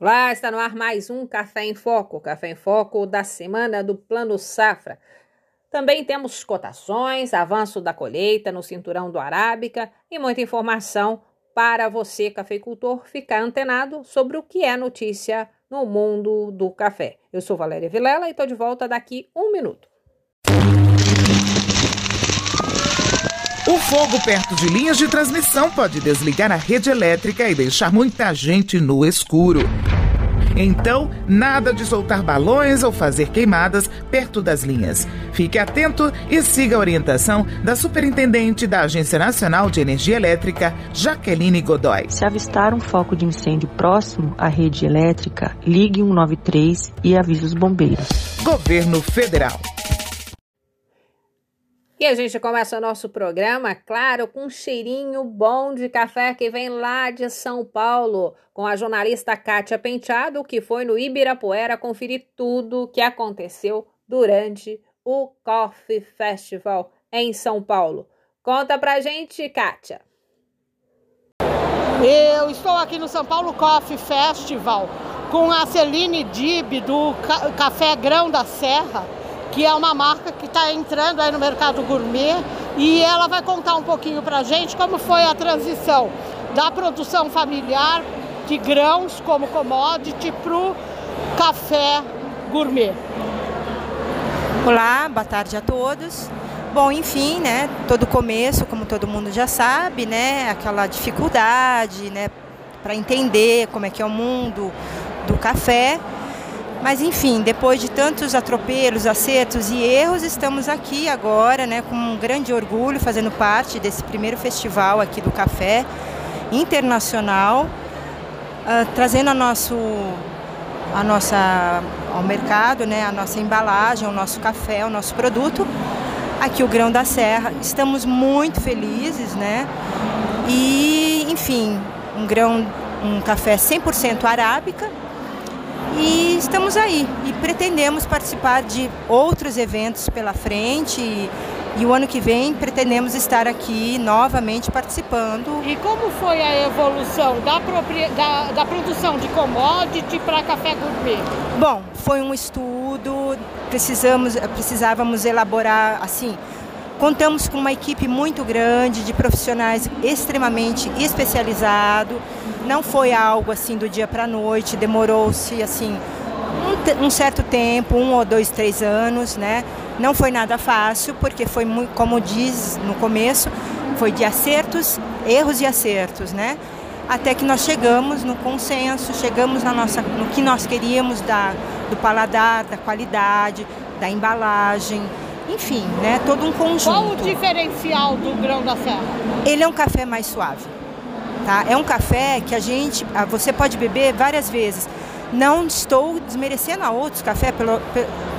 Lá está no ar mais um Café em Foco, Café em Foco da semana do Plano Safra. Também temos cotações, avanço da colheita no cinturão do Arábica e muita informação para você, cafeicultor, ficar antenado sobre o que é notícia no mundo do café. Eu sou Valéria Vilela e estou de volta daqui um minuto. Fogo perto de linhas de transmissão pode desligar a rede elétrica e deixar muita gente no escuro. Então, nada de soltar balões ou fazer queimadas perto das linhas. Fique atento e siga a orientação da Superintendente da Agência Nacional de Energia Elétrica, Jaqueline Godoy. Se avistar um foco de incêndio próximo à rede elétrica, ligue 193 e avise os bombeiros. Governo Federal. E a gente começa o nosso programa, claro, com um cheirinho bom de café que vem lá de São Paulo, com a jornalista Kátia Penteado, que foi no Ibirapuera conferir tudo o que aconteceu durante o Coffee Festival em São Paulo. Conta pra gente, Kátia. Eu estou aqui no São Paulo Coffee Festival com a Celine Dib do Café Grão da Serra que é uma marca que está entrando aí no mercado gourmet e ela vai contar um pouquinho para a gente como foi a transição da produção familiar de grãos como commodity para o café gourmet. Olá, boa tarde a todos. Bom, enfim, né, todo começo, como todo mundo já sabe, né, aquela dificuldade, né, para entender como é que é o mundo do café. Mas enfim, depois de tantos atropelos, acertos e erros, estamos aqui agora, né, com um grande orgulho, fazendo parte desse primeiro festival aqui do café internacional, uh, trazendo a nosso a nossa ao mercado, né, a nossa embalagem, o nosso café, o nosso produto, aqui o Grão da Serra. Estamos muito felizes, né? E, enfim, um grão, um café 100% arábica, e estamos aí e pretendemos participar de outros eventos pela frente e, e o ano que vem pretendemos estar aqui novamente participando. E como foi a evolução da, da, da produção de commodity para café gourmet? Bom, foi um estudo, precisamos, precisávamos elaborar assim. Contamos com uma equipe muito grande de profissionais extremamente especializados não foi algo assim do dia para a noite, demorou-se assim um, um, certo tempo, um ou dois, três anos, né? Não foi nada fácil, porque foi muito, como diz no começo, foi de acertos, erros e acertos, né? Até que nós chegamos no consenso, chegamos na nossa, no que nós queríamos da, do paladar, da qualidade, da embalagem, enfim, né? Todo um conjunto. Qual o diferencial do grão da serra? Ele é um café mais suave. Tá? É um café que a gente, você pode beber várias vezes. Não estou desmerecendo a outros cafés pelo,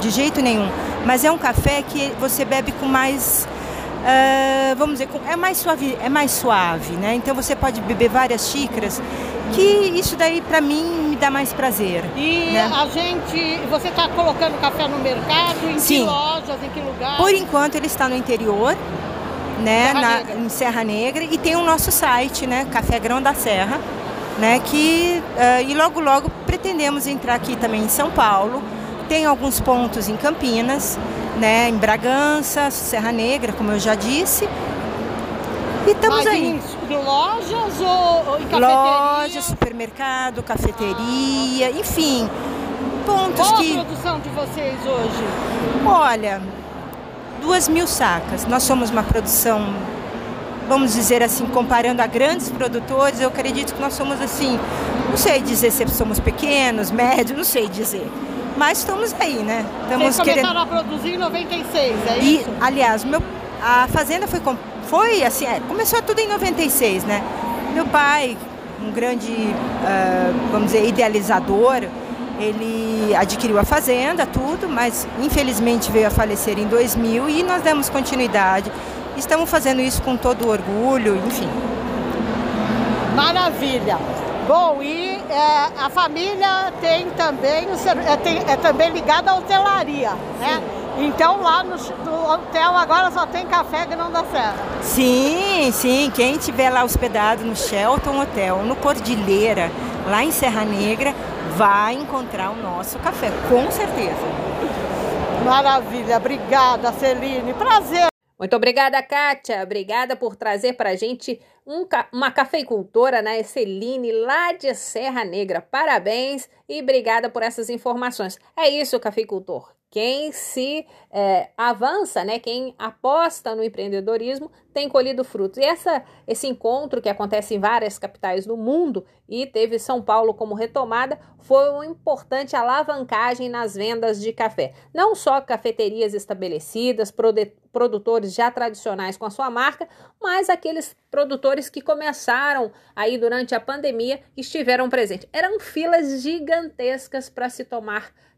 de jeito nenhum, mas é um café que você bebe com mais, uh, vamos dizer, é mais suave, é mais suave, né? Então você pode beber várias xícaras, que isso daí para mim me dá mais prazer. E né? a gente, você está colocando café no mercado, em Sim. que lojas, em que lugar? Por enquanto ele está no interior, né, Serra na, em Serra Negra e tem o nosso site, né, Café Grão da Serra, né, que uh, e logo logo pretendemos entrar aqui também em São Paulo. Tem alguns pontos em Campinas, né, em Bragança, Serra Negra, como eu já disse. E estamos Mas aí. Em lojas ou, em cafeteria? Loja, supermercado, cafeteria, ah. enfim. Pontos Qual que. Qual a produção de vocês hoje? Olha, duas mil sacas. Nós somos uma produção, vamos dizer assim, comparando a grandes produtores, eu acredito que nós somos assim, não sei dizer se somos pequenos, médios, não sei dizer. Mas estamos aí, né? Estamos Vocês começaram querendo... a produzir em 96, é e, isso? Aliás, meu, a fazenda foi, foi assim, é, começou tudo em 96, né? Meu pai, um grande, uh, vamos dizer, idealizador, ele adquiriu a fazenda, tudo, mas infelizmente veio a falecer em 2000 e nós demos continuidade. Estamos fazendo isso com todo orgulho, enfim. Maravilha! Bom, e é, a família tem também, é, tem, é também ligada à hotelaria, né? Então lá no, no, hotel agora só tem café Grão da Serra. Sim, sim. Quem estiver lá hospedado no Shelton Hotel, no Cordilheira, lá em Serra Negra, vai encontrar o nosso café, com certeza. Maravilha, obrigada, Celine, prazer. Muito obrigada, Kátia. Obrigada por trazer para a gente um, uma cafeicultora, né, Celine, lá de Serra Negra. Parabéns e obrigada por essas informações. É isso, cafeicultor. Quem se é, avança, né, quem aposta no empreendedorismo, tem colhido frutos. E essa, esse encontro que acontece em várias capitais do mundo e teve São Paulo como retomada, foi uma importante alavancagem nas vendas de café. Não só cafeterias estabelecidas, produtores já tradicionais com a sua marca, mas aqueles produtores que começaram aí durante a pandemia estiveram presentes. Eram filas gigantescas para se tomar café.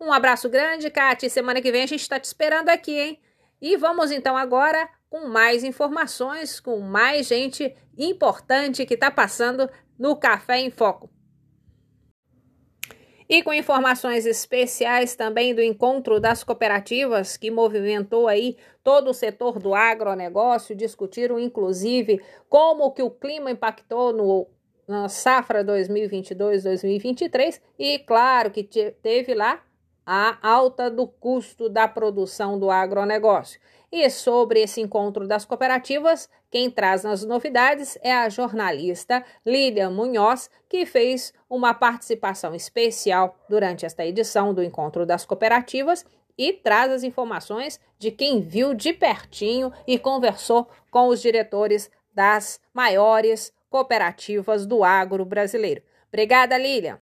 Um abraço grande, Kate. Semana que vem a gente está te esperando aqui, hein? E vamos então agora com mais informações, com mais gente importante que está passando no Café em Foco. E com informações especiais também do encontro das cooperativas que movimentou aí todo o setor do agronegócio, discutiram inclusive como que o clima impactou no na safra 2022-2023 e claro que teve lá a alta do custo da produção do agronegócio. E sobre esse encontro das cooperativas, quem traz as novidades é a jornalista Lilian Munhoz, que fez uma participação especial durante esta edição do Encontro das Cooperativas e traz as informações de quem viu de pertinho e conversou com os diretores das maiores cooperativas do agro brasileiro. Obrigada, Lilian.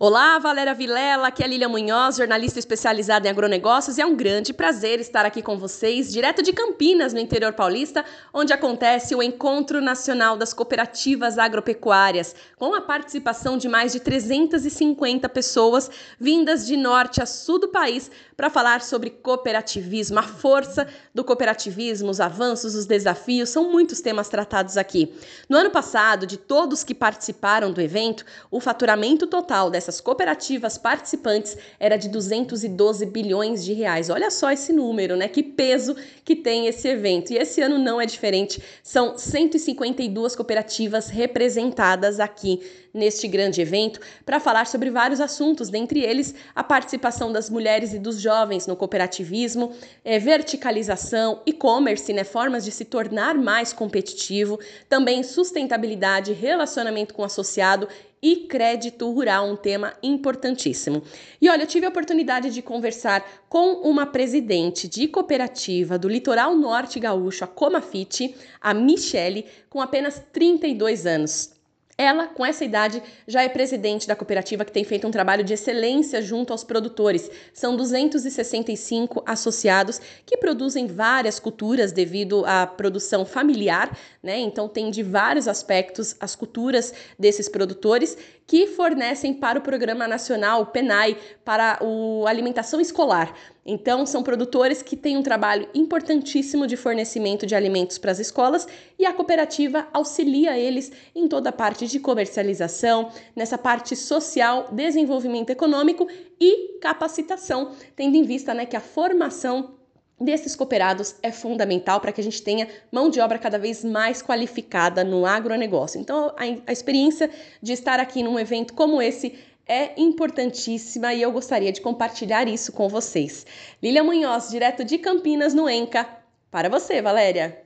Olá, Valéria Vilela, aqui é Lília Munhoz, jornalista especializada em agronegócios, e é um grande prazer estar aqui com vocês, direto de Campinas, no interior paulista, onde acontece o Encontro Nacional das Cooperativas Agropecuárias, com a participação de mais de 350 pessoas vindas de norte a sul do país para falar sobre cooperativismo, a força do cooperativismo, os avanços, os desafios, são muitos temas tratados aqui. No ano passado, de todos que participaram do evento, o faturamento total dessa dessas cooperativas participantes era de 212 bilhões de reais. Olha só esse número, né? Que peso que tem esse evento. E esse ano não é diferente. São 152 cooperativas representadas aqui neste grande evento para falar sobre vários assuntos, dentre eles a participação das mulheres e dos jovens no cooperativismo, é, verticalização, e-commerce, né, formas de se tornar mais competitivo, também sustentabilidade, relacionamento com o associado e crédito rural, um tema importantíssimo. E olha, eu tive a oportunidade de conversar com uma presidente de cooperativa do Litoral Norte Gaúcho, a Comafit, a Michele, com apenas 32 anos. Ela, com essa idade, já é presidente da cooperativa que tem feito um trabalho de excelência junto aos produtores. São 265 associados que produzem várias culturas devido à produção familiar, né? Então tem de vários aspectos as culturas desses produtores que fornecem para o Programa Nacional PENAI para a alimentação escolar. Então, são produtores que têm um trabalho importantíssimo de fornecimento de alimentos para as escolas e a cooperativa auxilia eles em toda a parte de comercialização, nessa parte social, desenvolvimento econômico e capacitação, tendo em vista né, que a formação desses cooperados é fundamental para que a gente tenha mão de obra cada vez mais qualificada no agronegócio. Então, a, a, experiência de estar aqui num evento como esse é importantíssima e eu gostaria de compartilhar isso com vocês. Lília Munhoz, direto de Campinas, no ENCA. Para você, Valéria.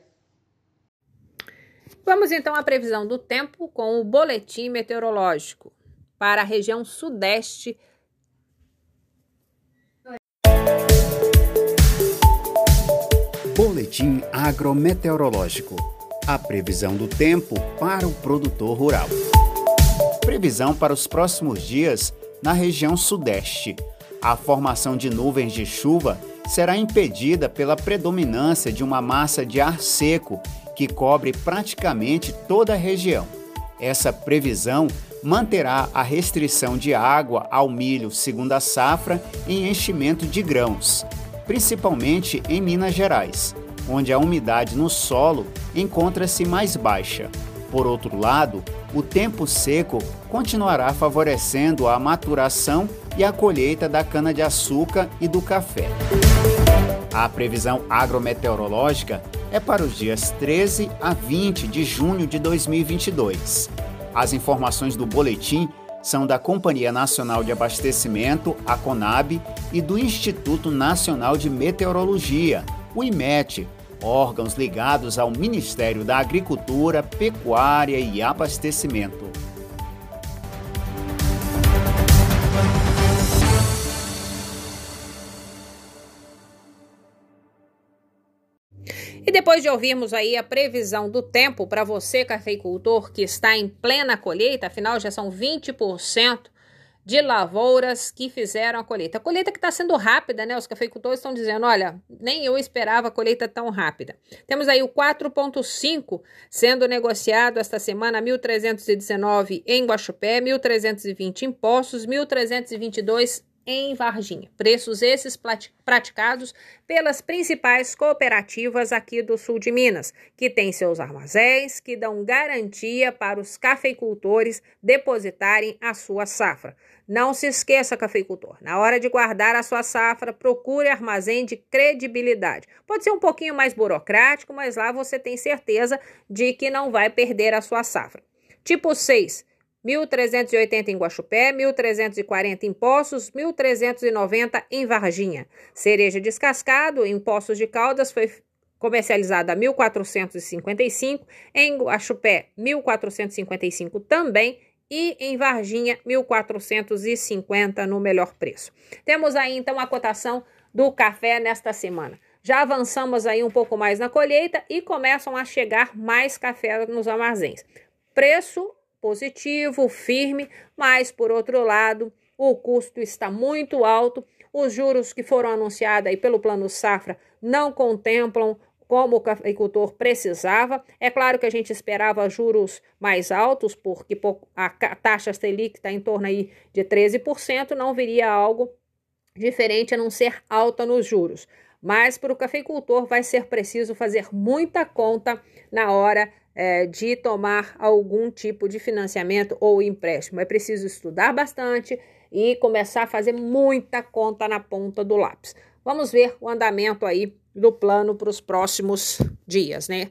Vamos então à previsão do tempo com o boletim meteorológico para a região sudeste Boletim agrometeorológico. A previsão do tempo para o produtor rural. Previsão para os próximos dias na região sudeste. A formação de nuvens de chuva será impedida pela predominância de uma massa de ar seco que cobre praticamente toda a região. Essa previsão manterá a restrição de água ao milho segunda safra em enchimento de grãos, principalmente em Minas Gerais, onde a umidade no solo encontra-se mais baixa. Por outro lado, o tempo seco continuará favorecendo a maturação e a colheita da cana-de-açúcar e do café. A previsão agrometeorológica é para os dias 13 a 20 de junho de 2022. As informações do boletim são da Companhia Nacional de Abastecimento, a CONAB, e do Instituto Nacional de Meteorologia, o IMET, órgãos ligados ao Ministério da Agricultura, Pecuária e Abastecimento. E depois de ouvirmos aí a previsão do tempo para você, cafeicultor, que está em plena colheita, afinal já são 20% de lavouras que fizeram a colheita. A colheita que está sendo rápida, né? Os cafeicultores estão dizendo: olha, nem eu esperava a colheita tão rápida. Temos aí o 4,5 sendo negociado esta semana, 1.319 em Guaxupé, 1.320 em Poços, 1.322 em Varginha. Preços esses praticados pelas principais cooperativas aqui do sul de Minas, que têm seus armazéns que dão garantia para os cafeicultores depositarem a sua safra. Não se esqueça, cafeicultor, na hora de guardar a sua safra, procure armazém de credibilidade. Pode ser um pouquinho mais burocrático, mas lá você tem certeza de que não vai perder a sua safra. Tipo 6 1.380 em Guaxupé, 1.340 em Poços, 1.390 em Varginha. Cereja descascado em Poços de Caldas foi comercializada a 1.455, em Guaxupé 1.455 também e em Varginha 1.450 no melhor preço. Temos aí então a cotação do café nesta semana. Já avançamos aí um pouco mais na colheita e começam a chegar mais café nos armazéns. Preço positivo, firme, mas por outro lado, o custo está muito alto. Os juros que foram anunciados aí pelo Plano Safra não contemplam como o agricultor precisava. É claro que a gente esperava juros mais altos, porque a taxa Selic está em torno aí de 13%, não viria algo diferente a não ser alta nos juros. Mas para o cafeicultor vai ser preciso fazer muita conta na hora é, de tomar algum tipo de financiamento ou empréstimo. É preciso estudar bastante e começar a fazer muita conta na ponta do lápis. Vamos ver o andamento aí do plano para os próximos dias, né?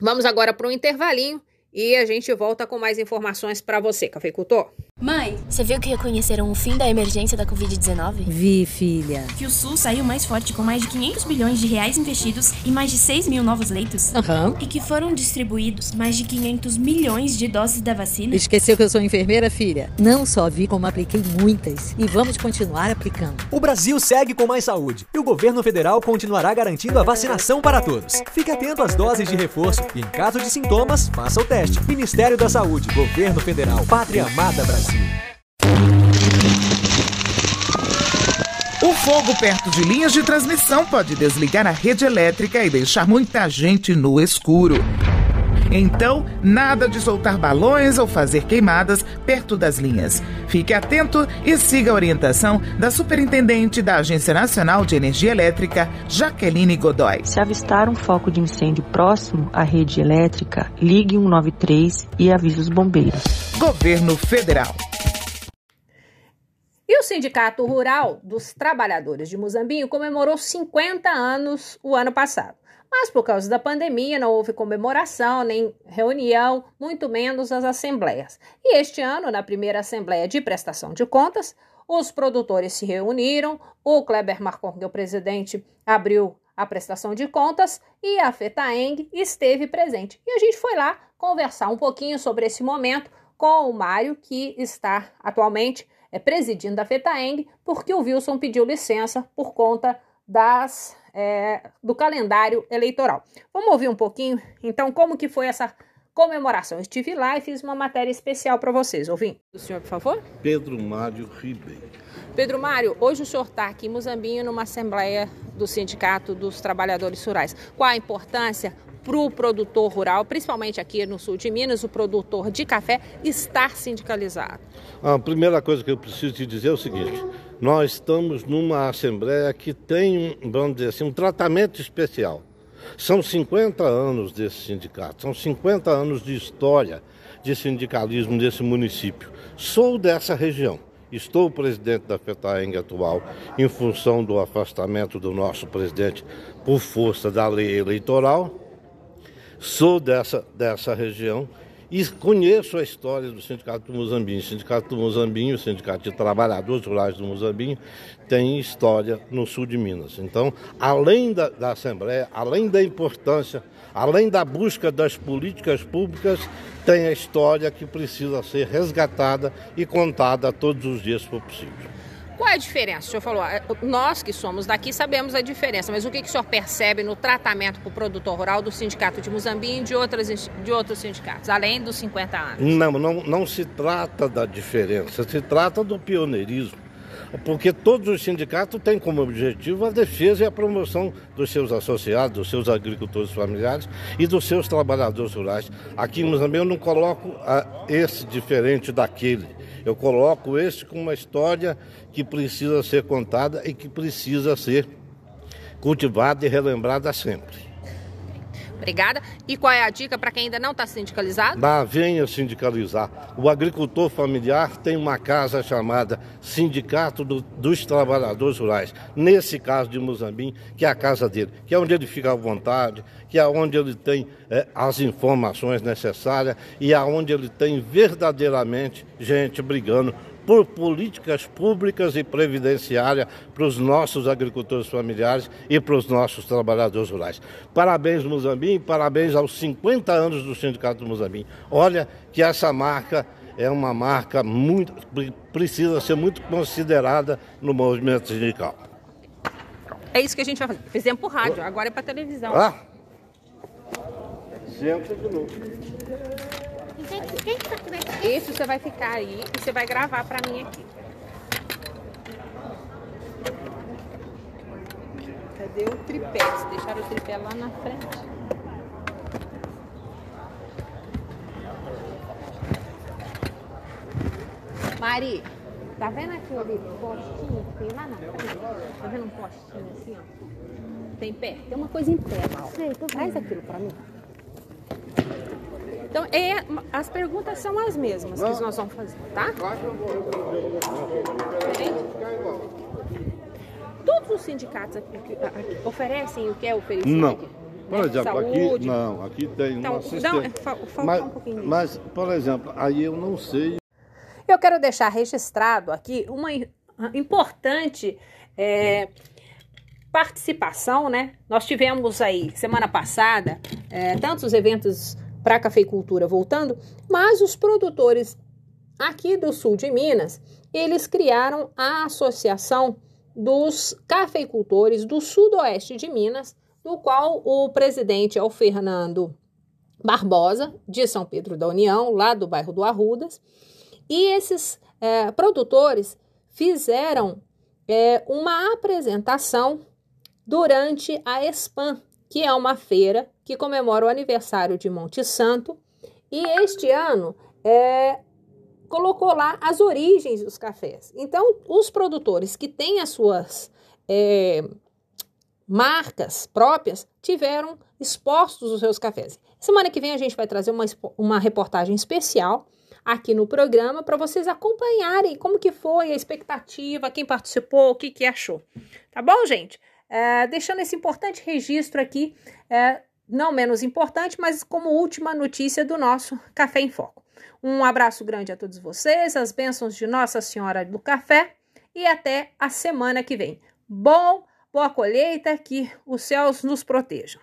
Vamos agora para um intervalinho e a gente volta com mais informações para você, cafeicultor. Mãe, você viu que reconheceram o fim da emergência da Covid-19? Vi, filha. Que o SUS saiu mais forte com mais de 500 bilhões de reais investidos e mais de 6 mil novos leitos? Aham. Uhum. E que foram distribuídos mais de 500 milhões de doses da vacina? Esqueceu que eu sou enfermeira, filha? Não só vi como apliquei muitas. E vamos continuar aplicando. O Brasil segue com mais saúde. E o governo federal continuará garantindo a vacinação para todos. Fique atento às doses de reforço e, em caso de sintomas, faça o teste. Ministério da Saúde, Governo Federal, Pátria Amada Brasil. O fogo perto de linhas de transmissão pode desligar a rede elétrica e deixar muita gente no escuro. Então, nada de soltar balões ou fazer queimadas perto das linhas. Fique atento e siga a orientação da Superintendente da Agência Nacional de Energia Elétrica, Jaqueline Godoy. Se avistar um foco de incêndio próximo à rede elétrica, ligue 193 e avise os bombeiros. Governo Federal. E o Sindicato Rural dos Trabalhadores de Muzambinho comemorou 50 anos o ano passado. Mas por causa da pandemia não houve comemoração, nem reunião, muito menos as assembleias. E este ano, na primeira assembleia de prestação de contas, os produtores se reuniram, o Kleber Marcon, que é o presidente, abriu a prestação de contas e a FETAENG esteve presente. E a gente foi lá conversar um pouquinho sobre esse momento com o Mário, que está atualmente presidindo a FETAENG, porque o Wilson pediu licença por conta das, é, do calendário eleitoral. Vamos ouvir um pouquinho, então, como que foi essa comemoração. estive lá e fiz uma matéria especial para vocês. Ouvindo? O senhor, por favor? Pedro Mário Ribeiro. Pedro Mário, hoje o senhor está aqui em Muzambinho numa assembleia do Sindicato dos Trabalhadores Rurais. Qual a importância para o produtor rural, principalmente aqui no sul de Minas, o produtor de café, estar sindicalizado? A primeira coisa que eu preciso te dizer é o seguinte: nós estamos numa assembleia que tem, vamos dizer assim, um tratamento especial. São 50 anos desse sindicato, são 50 anos de história de sindicalismo desse município. Sou dessa região. Estou presidente da FETAENG atual em função do afastamento do nosso presidente por força da lei eleitoral. Sou dessa, dessa região e conheço a história do Sindicato do Muzambinho. O Sindicato do Muzambinho, o Sindicato de Trabalhadores Rurais do Muzambinho, tem história no sul de Minas. Então, além da, da Assembleia, além da importância, além da busca das políticas públicas, tem a história que precisa ser resgatada e contada todos os dias, se for possível. Qual é a diferença? O senhor falou, é, nós que somos daqui sabemos a diferença, mas o que, que o senhor percebe no tratamento para o produtor rural do Sindicato de Muzambinho e de, outras, de outros sindicatos, além dos 50 anos? Não, não, não se trata da diferença, se trata do pioneirismo. Porque todos os sindicatos têm como objetivo a defesa e a promoção dos seus associados, dos seus agricultores familiares e dos seus trabalhadores rurais. Aqui em Muzambinho eu não coloco ah, esse diferente daquele. Eu coloco esse com uma história que precisa ser contada e que precisa ser cultivada e relembrada sempre. Obrigada. E qual é a dica para quem ainda não está sindicalizado? Bah, venha sindicalizar. O agricultor familiar tem uma casa chamada Sindicato do, dos Trabalhadores Rurais. Nesse caso de Muzambim, que é a casa dele, que é onde ele fica à vontade, que é onde ele tem é, as informações necessárias e aonde ele tem verdadeiramente gente brigando por políticas públicas e previdenciárias para os nossos agricultores familiares e para os nossos trabalhadores rurais. Parabéns, Muzambim, parabéns aos 50 anos do Sindicato do Muzambim. Olha que essa marca é uma marca muito precisa ser muito considerada no movimento sindical. É isso que a gente vai fazer. Fizemos por rádio, agora é para televisão. Ah. Senta de novo. Esse você vai ficar aí e você vai gravar pra mim aqui. Cadê o tripé? Vocês deixaram o tripé lá na frente. Mari, tá vendo aquilo ali, postinho que tem lá na frente? Tá vendo um postinho assim, ó? Tem pé? Tem uma coisa em pé, Mal. Traz aquilo pra mim. Então, é, as perguntas são as mesmas que nós vamos fazer, tá? Todos os sindicatos aqui, aqui, oferecem o que é oferecido Não. aqui? Por exemplo, Saúde. aqui não, aqui tem Então, um não, fa- faltou mas, um pouquinho mas, por exemplo, aí eu não sei Eu quero deixar registrado aqui uma im- importante é, participação, né? Nós tivemos aí semana passada é, tantos eventos para a cafeicultura voltando, mas os produtores aqui do sul de Minas eles criaram a associação dos cafeicultores do sudoeste de Minas, do qual o presidente é o Fernando Barbosa, de São Pedro da União, lá do bairro do Arrudas. E esses é, produtores fizeram é, uma apresentação durante a ESPAM, que é uma feira que comemora o aniversário de Monte Santo. E este ano é, colocou lá as origens dos cafés. Então, os produtores que têm as suas é, marcas próprias tiveram expostos os seus cafés. Semana que vem a gente vai trazer uma, uma reportagem especial aqui no programa para vocês acompanharem como que foi a expectativa, quem participou, o que, que achou. Tá bom, gente? É, deixando esse importante registro aqui, é, não menos importante, mas como última notícia do nosso Café em Foco. Um abraço grande a todos vocês, as bênçãos de Nossa Senhora do Café e até a semana que vem. Bom, boa colheita, que os céus nos protejam.